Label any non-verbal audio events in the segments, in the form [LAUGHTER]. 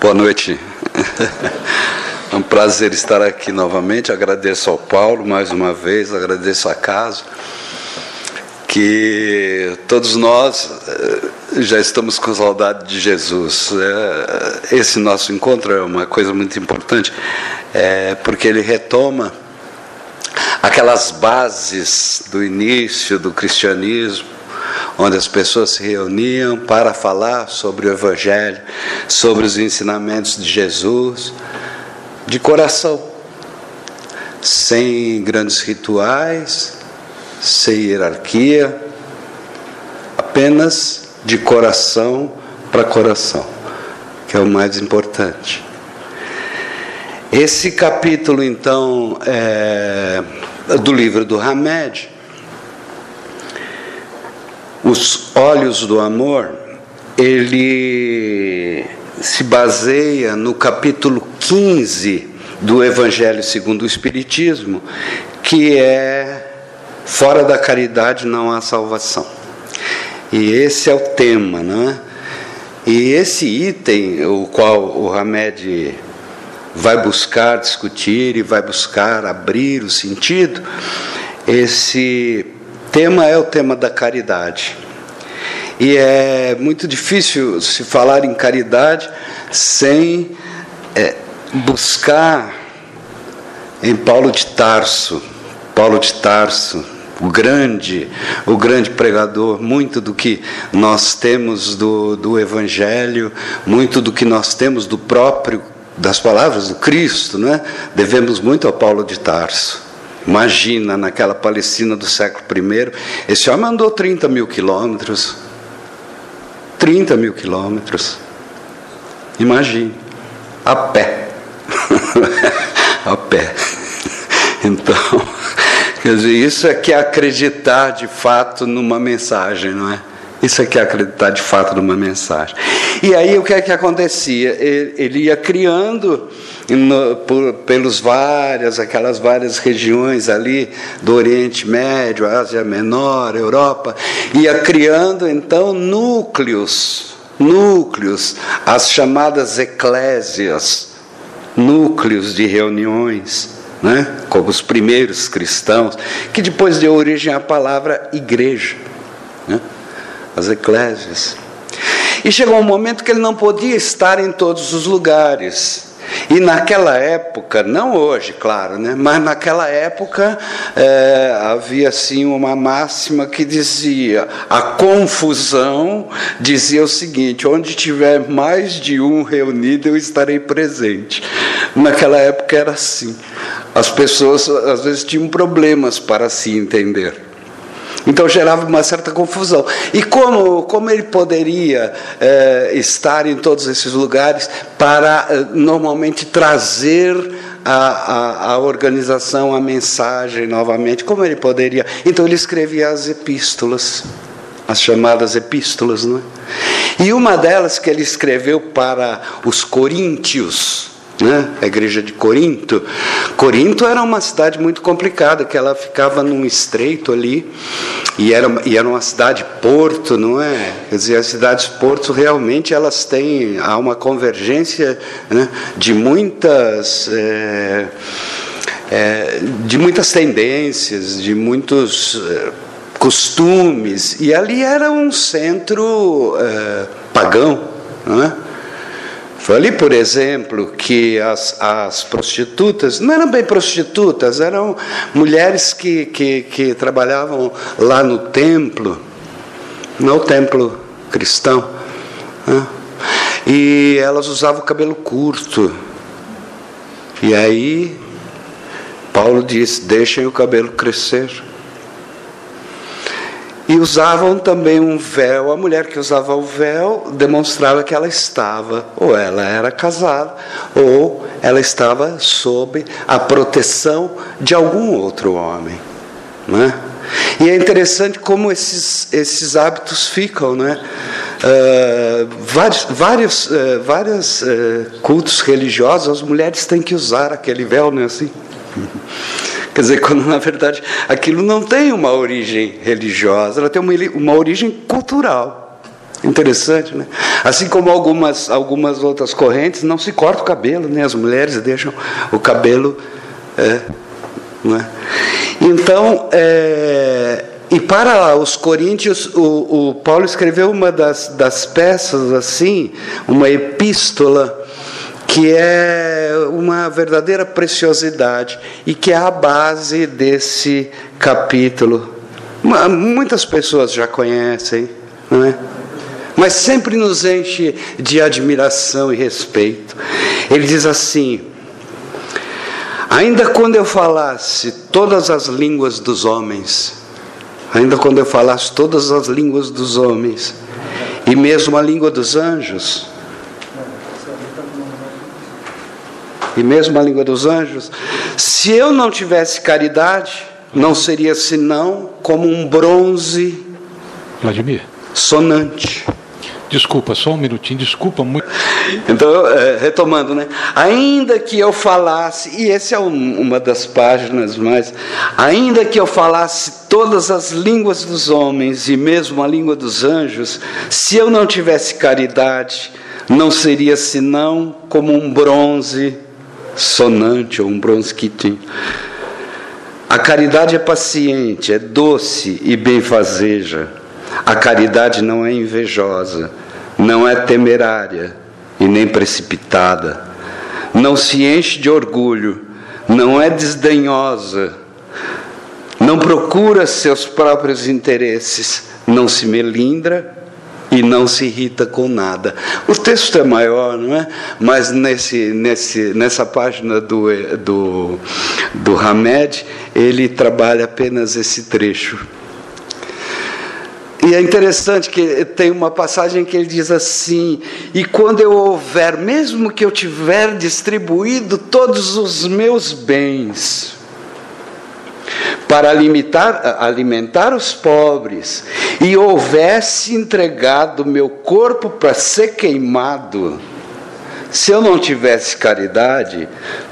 Boa noite. É um prazer estar aqui novamente. Agradeço ao Paulo mais uma vez, agradeço a Caso, que todos nós eh, já estamos com saudade de Jesus. É, esse nosso encontro é uma coisa muito importante, é, porque ele retoma aquelas bases do início do cristianismo onde as pessoas se reuniam para falar sobre o Evangelho, sobre os ensinamentos de Jesus, de coração, sem grandes rituais, sem hierarquia, apenas de coração para coração, que é o mais importante. Esse capítulo, então, é, do livro do Hamed, os olhos do amor, ele se baseia no capítulo 15 do Evangelho segundo o Espiritismo, que é fora da caridade não há salvação. E esse é o tema, não é? E esse item, o qual o Hamed vai buscar discutir e vai buscar abrir o sentido, esse tema é o tema da caridade. E é muito difícil se falar em caridade sem é, buscar em Paulo de Tarso. Paulo de Tarso, o grande, o grande pregador, muito do que nós temos do, do Evangelho, muito do que nós temos do próprio, das palavras do Cristo, né? devemos muito a Paulo de Tarso. Imagina, naquela Palestina do século I, esse homem andou 30 mil quilômetros. 30 mil quilômetros. Imagine, a pé. [LAUGHS] a pé. Então, [LAUGHS] quer dizer, isso é que é acreditar de fato numa mensagem, não é? Isso aqui é acreditar de fato numa mensagem. E aí o que é que acontecia? Ele ia criando no, por, pelos várias, aquelas várias regiões ali do Oriente Médio, Ásia Menor, Europa, ia criando então núcleos, núcleos, as chamadas eclésias, núcleos de reuniões. Né? como os primeiros cristãos, que depois deu origem à palavra igreja. Né? As eclésias. E chegou um momento que ele não podia estar em todos os lugares. E naquela época, não hoje, claro, né? mas naquela época é, havia assim uma máxima que dizia: a confusão dizia o seguinte: onde tiver mais de um reunido, eu estarei presente. Naquela época era assim. As pessoas às vezes tinham problemas para se entender. Então gerava uma certa confusão. E como, como ele poderia eh, estar em todos esses lugares para eh, normalmente trazer a, a, a, organização, a mensagem novamente? Como ele poderia? Então ele escrevia as epístolas, as chamadas epístolas, não é? E uma delas que ele escreveu para os coríntios, né? a igreja de Corinto. Corinto era uma cidade muito complicada, que ela ficava num estreito ali, e era, e era uma cidade porto, não é? Quer dizer, as cidades porto realmente elas têm há uma convergência né, de muitas. É, é, de muitas tendências, de muitos é, costumes, e ali era um centro é, pagão, não é? Foi ali, por exemplo, que as, as prostitutas, não eram bem prostitutas, eram mulheres que, que, que trabalhavam lá no templo, no templo cristão, né? e elas usavam o cabelo curto. E aí, Paulo diz: deixem o cabelo crescer. E usavam também um véu. A mulher que usava o véu demonstrava que ela estava, ou ela era casada, ou ela estava sob a proteção de algum outro homem. Né? E é interessante como esses, esses hábitos ficam, né? Uh, vários vários, uh, vários uh, cultos religiosos, as mulheres têm que usar aquele véu, não é assim? Quer dizer, [LAUGHS] quando na verdade aquilo não tem uma origem religiosa, ela tem uma, uma origem cultural. Interessante, né? Assim como algumas, algumas outras correntes, não se corta o cabelo, né? As mulheres deixam o cabelo. É, né? Então, é, e para os coríntios, o, o, Paulo escreveu uma das, das peças assim, uma epístola, que é uma verdadeira preciosidade e que é a base desse capítulo. Muitas pessoas já conhecem, não é? mas sempre nos enche de admiração e respeito. Ele diz assim: Ainda quando eu falasse todas as línguas dos homens, ainda quando eu falasse todas as línguas dos homens, e mesmo a língua dos anjos, e mesmo a língua dos anjos, se eu não tivesse caridade, não seria senão como um bronze Vladimir. sonante. Desculpa, só um minutinho, desculpa muito. Então, é, retomando, né? Ainda que eu falasse, e essa é um, uma das páginas mais, ainda que eu falasse todas as línguas dos homens e mesmo a língua dos anjos, se eu não tivesse caridade, não seria senão como um bronze sonante ou um tinha. A caridade é paciente, é doce e benfazeja. A caridade não é invejosa, não é temerária e nem precipitada, não se enche de orgulho, não é desdenhosa, não procura seus próprios interesses, não se melindra e não se irrita com nada. O texto é maior, não é? Mas nesse, nesse, nessa página do, do, do Hamed, ele trabalha apenas esse trecho. E é interessante que tem uma passagem que ele diz assim: E quando eu houver, mesmo que eu tiver distribuído todos os meus bens, para alimentar, alimentar os pobres, e houvesse entregado meu corpo para ser queimado, se eu não tivesse caridade,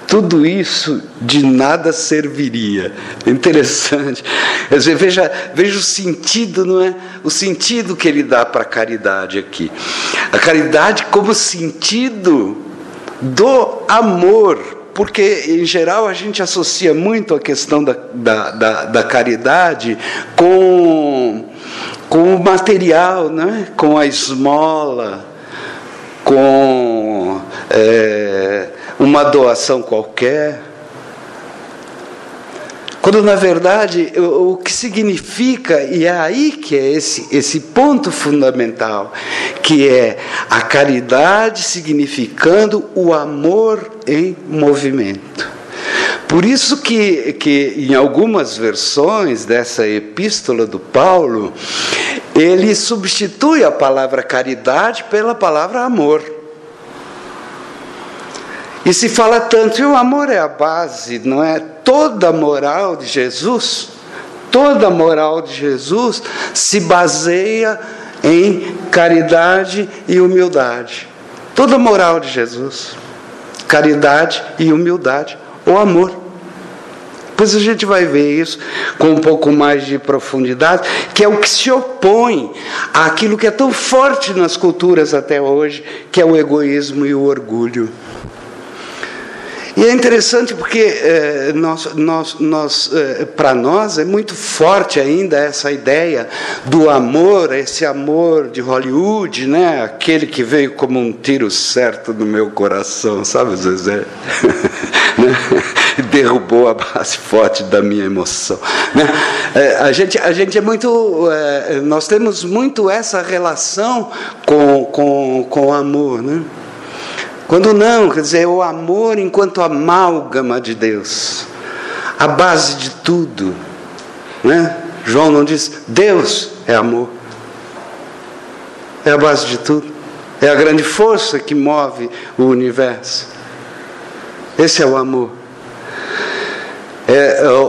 tudo isso de nada serviria. Interessante. Dizer, veja, veja o sentido, não é? O sentido que ele dá para a caridade aqui. A caridade como sentido do amor, porque em geral a gente associa muito a questão da, da, da, da caridade com, com o material, é? com a esmola, com é, uma doação qualquer. Quando na verdade o, que significa, e é aí que é esse, esse ponto fundamental, que é a caridade significando o amor em movimento. Por isso que, que em algumas versões dessa epístola do Paulo, ele substitui a palavra caridade pela palavra amor. E se fala tanto, e o amor é a base, não é? Toda moral de Jesus, toda moral de Jesus se baseia em caridade e humildade. Toda moral de Jesus, caridade e humildade, o amor. Depois a gente vai ver isso com um pouco mais de profundidade, que é o que se opõe àquilo que é tão forte nas culturas até hoje, que é o egoísmo e o orgulho. E é interessante porque eh, nós, nós, nós, eh, para nós é muito forte ainda essa ideia do amor, esse amor de Hollywood, né? aquele que veio como um tiro certo no meu coração, sabe, Zezé? [LAUGHS] Né? Derrubou a base forte da minha emoção. Né? Eh, a, gente, a gente é muito. Nós temos muito essa relação com, com, com o amor. Né? Quando não, quer dizer, o amor enquanto amálgama de Deus, a base de tudo. Né? João não diz, Deus é amor. É a base de tudo. É a grande força que move o universo. Esse é o amor. É, o,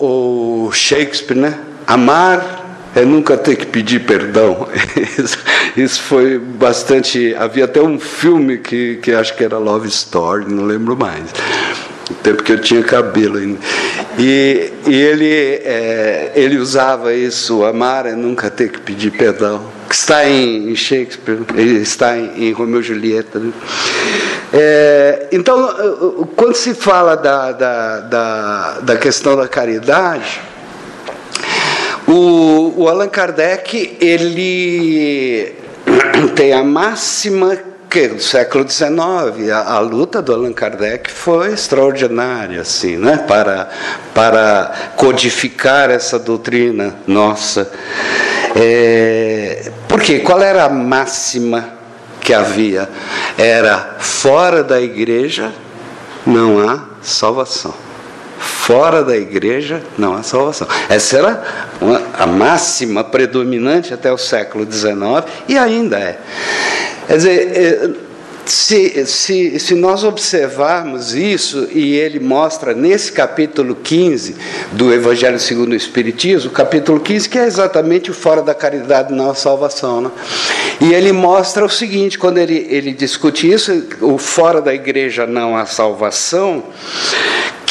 o, o Shakespeare, né? Amar é nunca ter que pedir perdão. [LAUGHS] Isso, isso, foi bastante. Havia até um filme que, que acho que era Love Story, não lembro mais. Até porque eu tinha cabelo ainda. E, e ele, é, ele usava isso, amar é nunca ter que pedir perdão. que está em Shakespeare, está em, em Romeu e Julieta. Né? É, então, quando se fala da, da, da, da questão da caridade, o, o Allan Kardec ele [CLEARS THROAT] tem a máxima que do século XIX a, a, luta do Allan Kardec foi extraordinária assim né? Para para codificar essa doutrina nossa. É, porque qual era a máxima que havia? Era fora da igreja não há salvação fora da igreja não há salvação. Essa era uma, a máxima predominante até o século XIX e ainda é. Quer dizer, é, se, se, se nós observarmos isso, e ele mostra nesse capítulo 15 do Evangelho segundo o Espiritismo, capítulo 15, que é exatamente o fora da caridade não a salvação. Né? E ele mostra o seguinte, quando ele, ele discute isso, o fora da igreja não a salvação,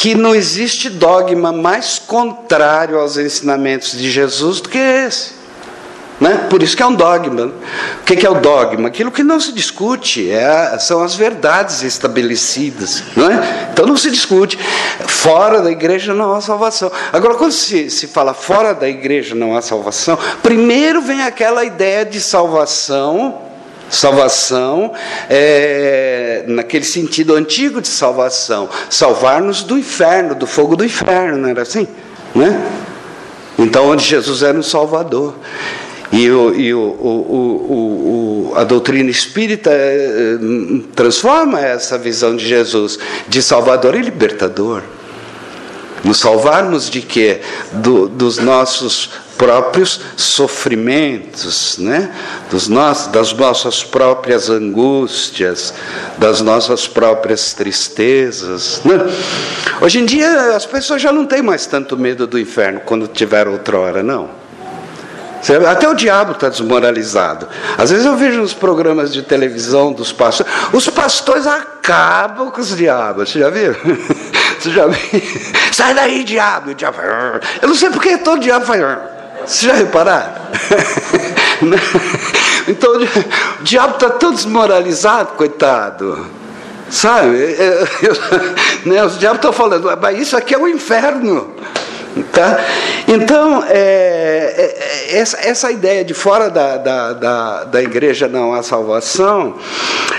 que não existe dogma mais contrário aos ensinamentos de Jesus do que esse. Né? Por isso que é um dogma. O que é o dogma? Aquilo que não se discute, é, são as verdades estabelecidas. Não é? Então não se discute. Fora da igreja não há salvação. Agora, quando se, se fala fora da igreja não há salvação, primeiro vem aquela ideia de salvação Salvação, é, naquele sentido antigo de salvação, salvar-nos do inferno, do fogo do inferno, não era assim? Né? Então, onde Jesus era um Salvador. E, o, e o, o, a doutrina espírita eh, transforma essa visão de Jesus de Salvador e libertador. Nos salvarmos de quê? Do, dos nossos próprios sofrimentos, né? Dos nossos, das nossas próprias angústias, das nossas próprias tristezas. Né? Hoje em dia as pessoas já não têm mais tanto medo do inferno quando tiveram outrora, não. Até o diabo está desmoralizado. Às vezes eu vejo nos programas de televisão dos pastores, os pastores acabam com os diabos. Você já viu? [LAUGHS] Você já viu? [LAUGHS] Sai daí, diabo! diabo. Eu não sei porque todo diabo faz. Você já repararam? [LAUGHS] então o diabo está tão desmoralizado, coitado. Sabe? Eu, eu, [LAUGHS] né, os diabos estão falando, mas isso aqui é o inferno. Tá? Então, é, é, essa, essa ideia de fora da, da, da, da igreja não há salvação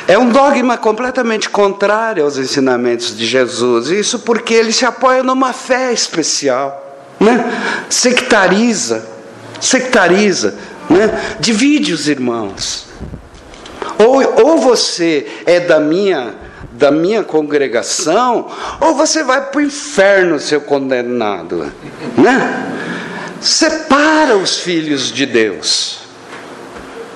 é um dogma completamente contrário aos ensinamentos de Jesus. Isso porque ele se apoia numa fé especial, né? sectariza, sectariza, né? divide os irmãos. Ou, ou você é da minha da minha congregação, ou você vai para o inferno, seu condenado. Né? Separa os filhos de Deus.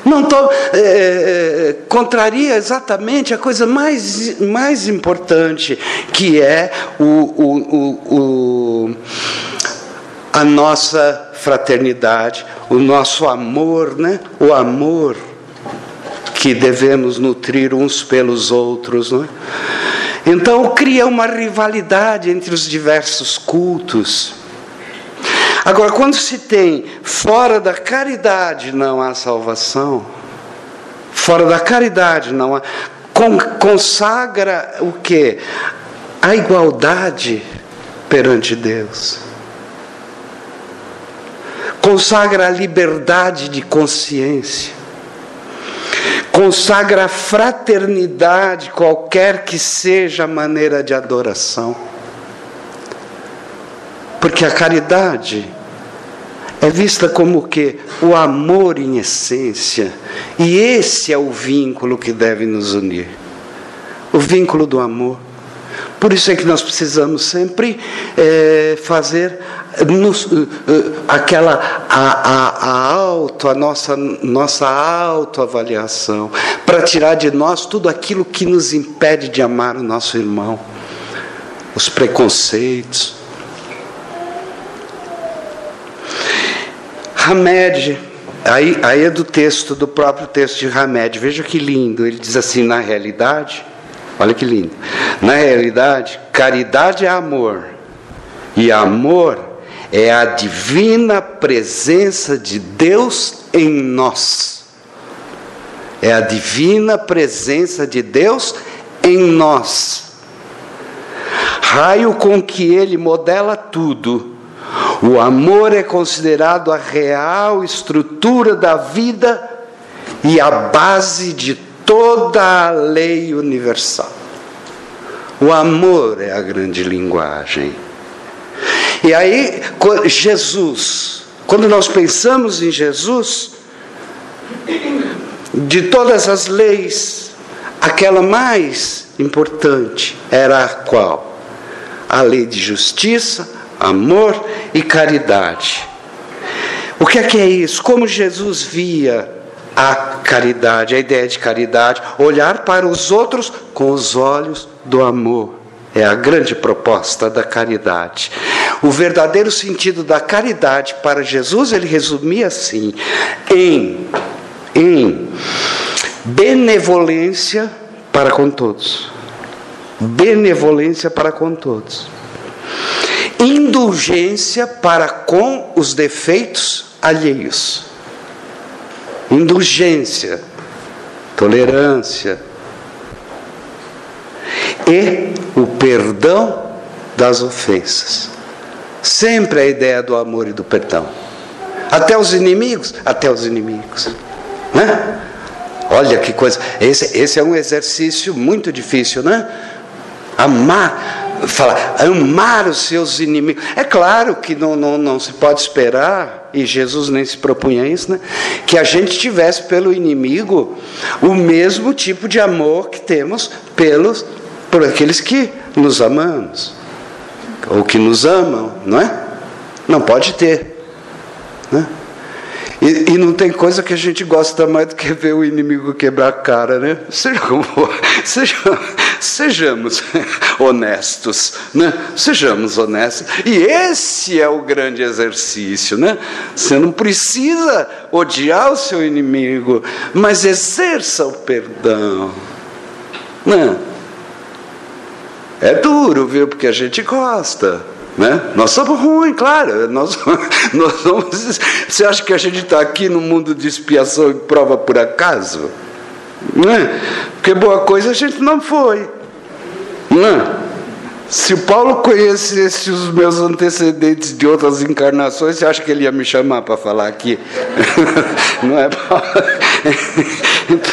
Não tô, é, é, contraria exatamente a coisa mais, mais importante, que é o, o, o, o a nossa fraternidade, o nosso amor, né? o amor que devemos nutrir uns pelos outros. Não é? Então cria uma rivalidade entre os diversos cultos. Agora, quando se tem fora da caridade não há salvação, fora da caridade não há. Consagra o que? A igualdade perante Deus. Consagra a liberdade de consciência consagra a fraternidade, qualquer que seja a maneira de adoração. Porque a caridade é vista como o que? O amor em essência. E esse é o vínculo que deve nos unir. O vínculo do amor. Por isso é que nós precisamos sempre é, fazer nos, uh, uh, aquela a, a, a auto, a nossa, nossa autoavaliação, para tirar de nós tudo aquilo que nos impede de amar o nosso irmão, os preconceitos. Hamed, aí, aí é do texto, do próprio texto de Hamed, veja que lindo, ele diz assim: na realidade, olha que lindo, na realidade, caridade é amor, e amor é a divina presença de Deus em nós. é a divina presença de Deus em nós. Raio com que ele modela tudo. O amor é considerado a real estrutura da vida e a base de toda a lei universal. O amor é a grande linguagem. E aí, Jesus, quando nós pensamos em Jesus, de todas as leis, aquela mais importante era a qual? A lei de justiça, amor e caridade. O que é que é isso? Como Jesus via a caridade, a ideia de caridade, olhar para os outros com os olhos do amor. É a grande proposta da caridade. O verdadeiro sentido da caridade para Jesus, ele resumia assim: em, em benevolência para com todos. Benevolência para com todos. Indulgência para com os defeitos alheios indulgência, tolerância e o perdão das ofensas. Sempre a ideia do amor e do perdão. Até os inimigos, até os inimigos. Né? Olha que coisa. Esse, esse é um exercício muito difícil, né? Amar fala, amar os seus inimigos. É claro que não, não, não se pode esperar, e Jesus nem se propunha isso, né? que a gente tivesse pelo inimigo o mesmo tipo de amor que temos pelos, por aqueles que nos amamos, ou que nos amam, não é? Não pode ter. Né? E, e, não tem coisa que a gente gosta mais do que ver o inimigo quebrar a cara, né? Seja como for, seja, sejamos [LAUGHS] honestos, né? Sejamos honestos. E esse é o grande exercício, né? Você não precisa odiar o seu inimigo, mas exerça o perdão. Né? É duro, viu? Porque a gente gosta. Né? Nós somos ruins, claro. Nós, [LAUGHS] nós somos, você acha que a gente está aqui no mundo de expiação e prova por acaso? Né? Porque boa coisa a gente não foi. Né? Se o Paulo conhecesse os meus antecedentes de outras encarnações, você acha que ele ia me chamar para falar aqui? [LAUGHS] Não é, Paulo? Então,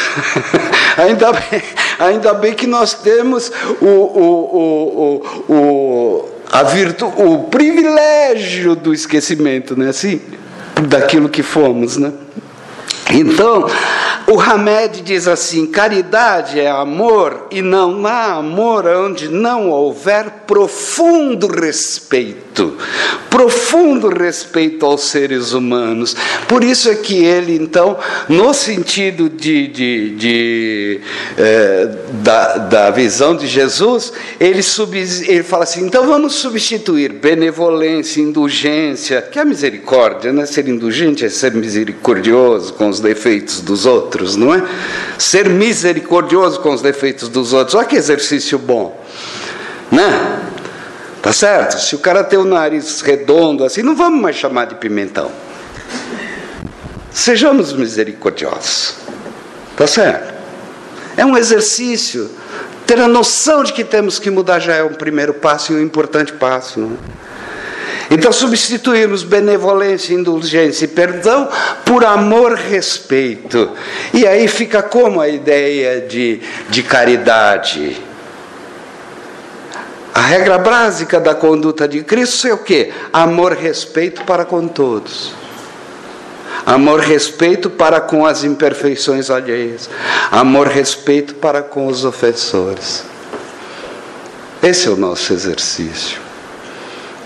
[LAUGHS] ainda, bem, ainda bem que nós temos o, o, o, o a virtu, o privilégio do esquecimento, né? Assim, daquilo que fomos, né? Então, o Hamed diz assim: caridade é amor, e não há amor onde não houver profundo respeito profundo respeito aos seres humanos. Por isso é que ele, então, no sentido de, de, de é, da, da visão de Jesus, ele, sub, ele fala assim: então vamos substituir benevolência, indulgência, que é a misericórdia, né? Ser indulgente é ser misericordioso com os defeitos dos outros, não é? Ser misericordioso com os defeitos dos outros. Olha que exercício bom, né? Tá certo? Se o cara tem o nariz redondo assim, não vamos mais chamar de pimentão. Sejamos misericordiosos. Tá certo? É um exercício. Ter a noção de que temos que mudar já é um primeiro passo e um importante passo. Não? É? Então, substituímos benevolência, indulgência e perdão por amor, respeito. E aí fica como a ideia de, de caridade a regra básica da conduta de Cristo é o que? Amor, respeito para com todos. Amor, respeito para com as imperfeições alheias. Amor, respeito para com os ofensores. Esse é o nosso exercício.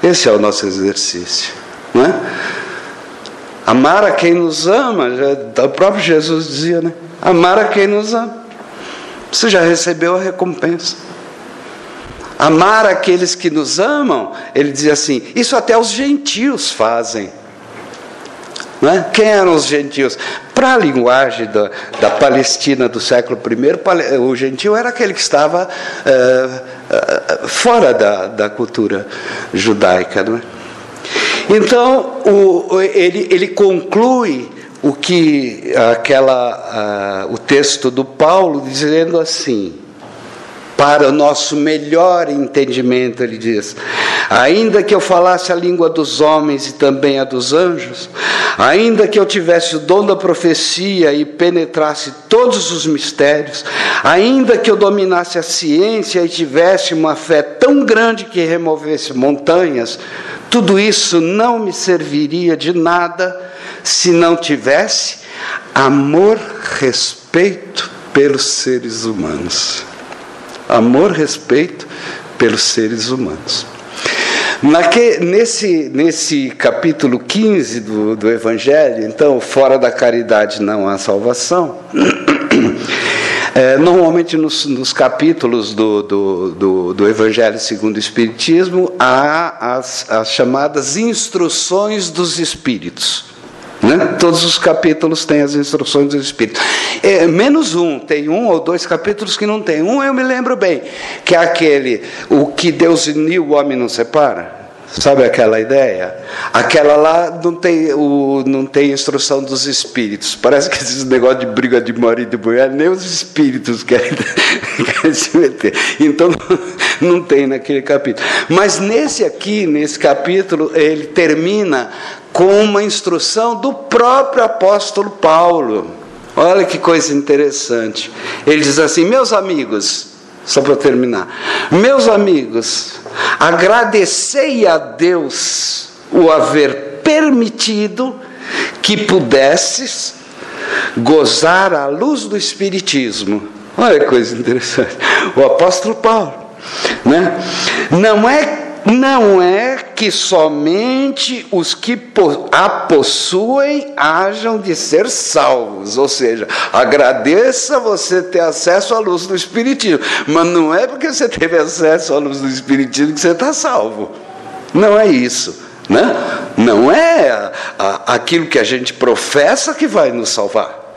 Esse é o nosso exercício. Não é? Amar a quem nos ama, já, o próprio Jesus dizia, né? Amar a quem nos ama. Você já recebeu a recompensa. Amar aqueles que nos amam, ele diz assim: isso até os gentios fazem. É? Quem eram os gentios? Para a linguagem da, da Palestina do século I, o gentio era aquele que estava uh, fora da, da cultura judaica. É? Então, o, ele, ele conclui o que aquela uh, o texto do Paulo dizendo assim, para o nosso melhor entendimento, ele diz: ainda que eu falasse a língua dos homens e também a dos anjos, ainda que eu tivesse o dom da profecia e penetrasse todos os mistérios, ainda que eu dominasse a ciência e tivesse uma fé tão grande que removesse montanhas, tudo isso não me serviria de nada se não tivesse amor, respeito pelos seres humanos amor, respeito pelos seres humanos. Naque, nesse, nesse capítulo 15 do, do Evangelho, então, fora da caridade não há salvação. [CLEARS THROAT] É, normalmente nos, nos capítulos do, do, do, do, Evangelho segundo o Espiritismo há as, as chamadas instruções dos Espíritos. Né? Todos os capítulos têm as instruções do Espírito. É, menos um, tem um ou dois capítulos que não tem. Um eu me lembro bem, que é aquele, o que Deus uniu, o homem não separa. Sabe aquela ideia? Aquela lá não tem, o, não tem instrução dos espíritos. Parece que esse negócio de briga de marido e mulher, nem os espíritos querem, querem se meter. Então [LAUGHS] não tem naquele capítulo. Mas nesse aqui, nesse capítulo, ele termina com uma instrução do próprio apóstolo Paulo. Olha que coisa interessante. Ele diz assim: Meus amigos, só para terminar, meus amigos, agradecei a Deus o haver permitido que pudesses gozar a luz do Espiritismo. Olha que coisa interessante. O apóstolo Paulo, né? Não é não é que somente os que a possuem hajam de ser salvos, ou seja, agradeça você ter acesso à luz do Espiritismo, mas não é porque você teve acesso à luz do Espiritismo que você está salvo. Não é isso. Né? Não é aquilo que a gente professa que vai nos salvar.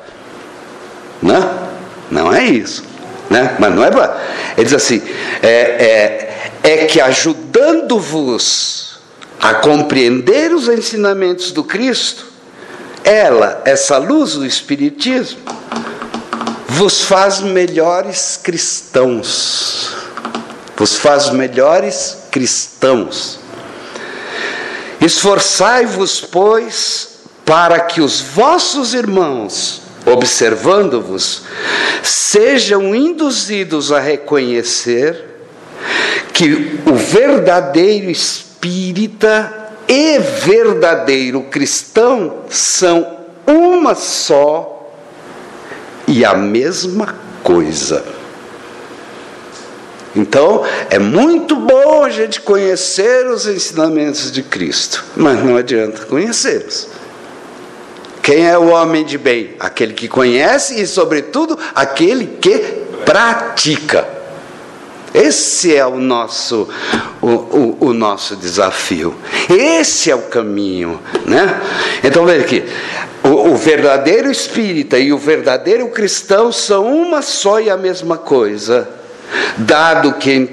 Né? Não é isso. Né? Mas não é. Ele diz assim: é, é é que ajudando-vos a compreender os ensinamentos do Cristo, ela, essa luz do Espiritismo, vos faz melhores cristãos. Vos faz melhores cristãos. Esforçai-vos, pois, para que os vossos irmãos, observando-vos, sejam induzidos a reconhecer que o verdadeiro espírita e verdadeiro cristão são uma só e a mesma coisa. Então, é muito bom a gente conhecer os ensinamentos de Cristo, mas não adianta conhecê-los. Quem é o homem de bem? Aquele que conhece e, sobretudo, aquele que pratica. Esse é o nosso, o, o, o, nosso desafio. Esse é o caminho. Né? Então veja aqui: o, o verdadeiro espírita e o verdadeiro cristão são uma só e a mesma coisa, dado que,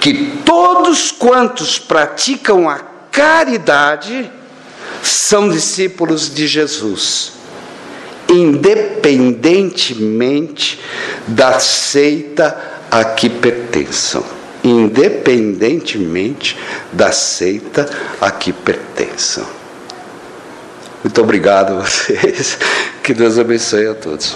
que todos quantos praticam a caridade são discípulos de Jesus independentemente da seita a que pertençam, independentemente da seita a que pertençam. Muito obrigado a vocês. [LAUGHS] Que Deus abençoe a todos.